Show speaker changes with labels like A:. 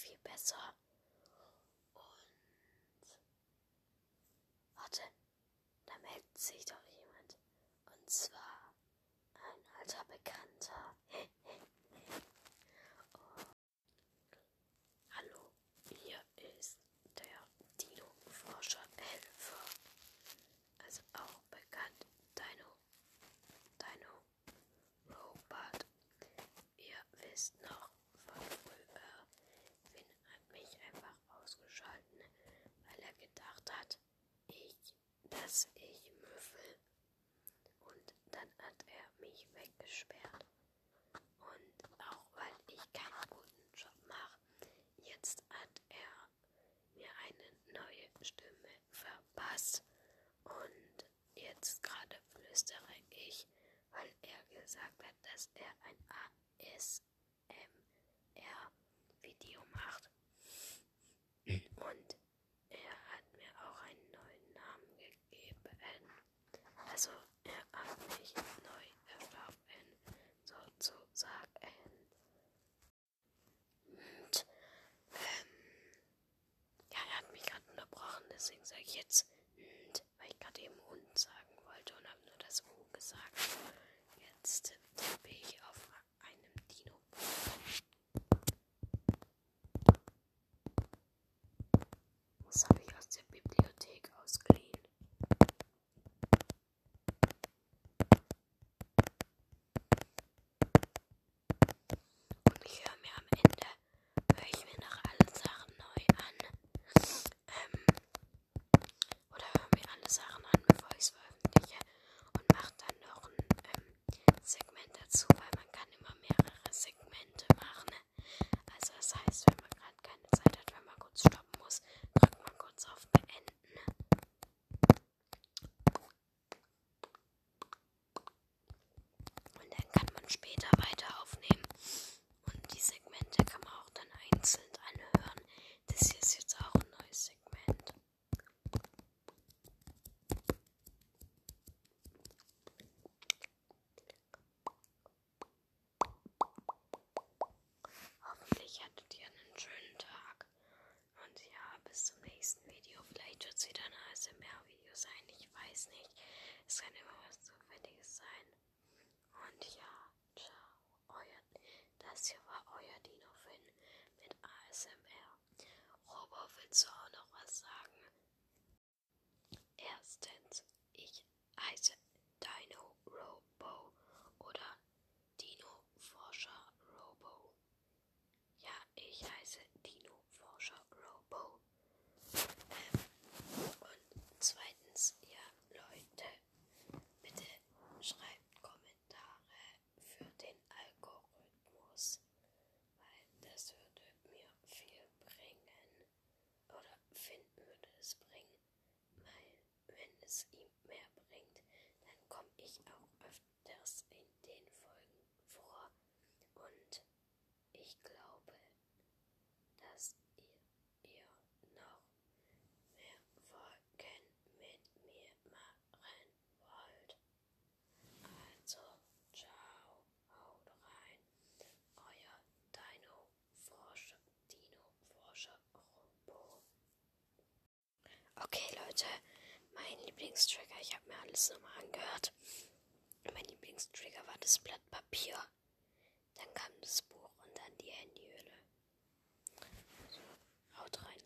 A: viel besser. Und warte, da meldet sich doch jemand. Und zwar ein alter Bekannter. oh. Hallo, hier ist der Dino-Forscher Helfer. Also auch bekannt Dino. Dino Robot. Ihr wisst noch von früher, Finn hat mich einfach ausgeschalten, weil er gedacht hat, ich, dass ich müffel. Und dann hat er mich weggesperrt. Und auch weil ich keinen guten Job mache, jetzt hat er mir eine neue Stimme verpasst. Und jetzt gerade flüstere ich, weil er gesagt hat, dass er ein ASMR-Video macht. Und er hat mir auch einen neuen Namen gegeben. Also er hat mich neu erschaffen, sozusagen. Und ähm, ja, er hat mich gerade unterbrochen, deswegen sage ich jetzt und, weil ich gerade eben und sagen wollte und habe nur das U gesagt. Jetzt tippe ich auf einem Dino. Und ja, ciao. Euer, das hier war euer Dino-Fin mit ASMR. Robo, willst du auch noch was sagen? Erstens, ich heiße Dino Robo oder Dino Forscher Robo. Ja, ich heiße Dino Forscher Robo. Ähm, und zweitens, ja, Leute, bitte schreibt Kommentare für den Algorithmus, weil das würde mir viel bringen. Oder Finn würde es bringen, weil wenn es ihm mehr bringt, dann komme ich auch öfters in den Folgen vor. Und ich glaube, dass ihr, ihr noch mehr Folgen mit mir machen wollt. Also, ciao, haut rein. Euer Dino-Forscher, Dino-Forscher Robo. Okay, Leute, Lieblingstrigger. Ich habe mir alles nochmal angehört. Mein Lieblingstrigger war das Blatt Papier. Dann kam das Buch und dann die Handyhülle. So, haut rein.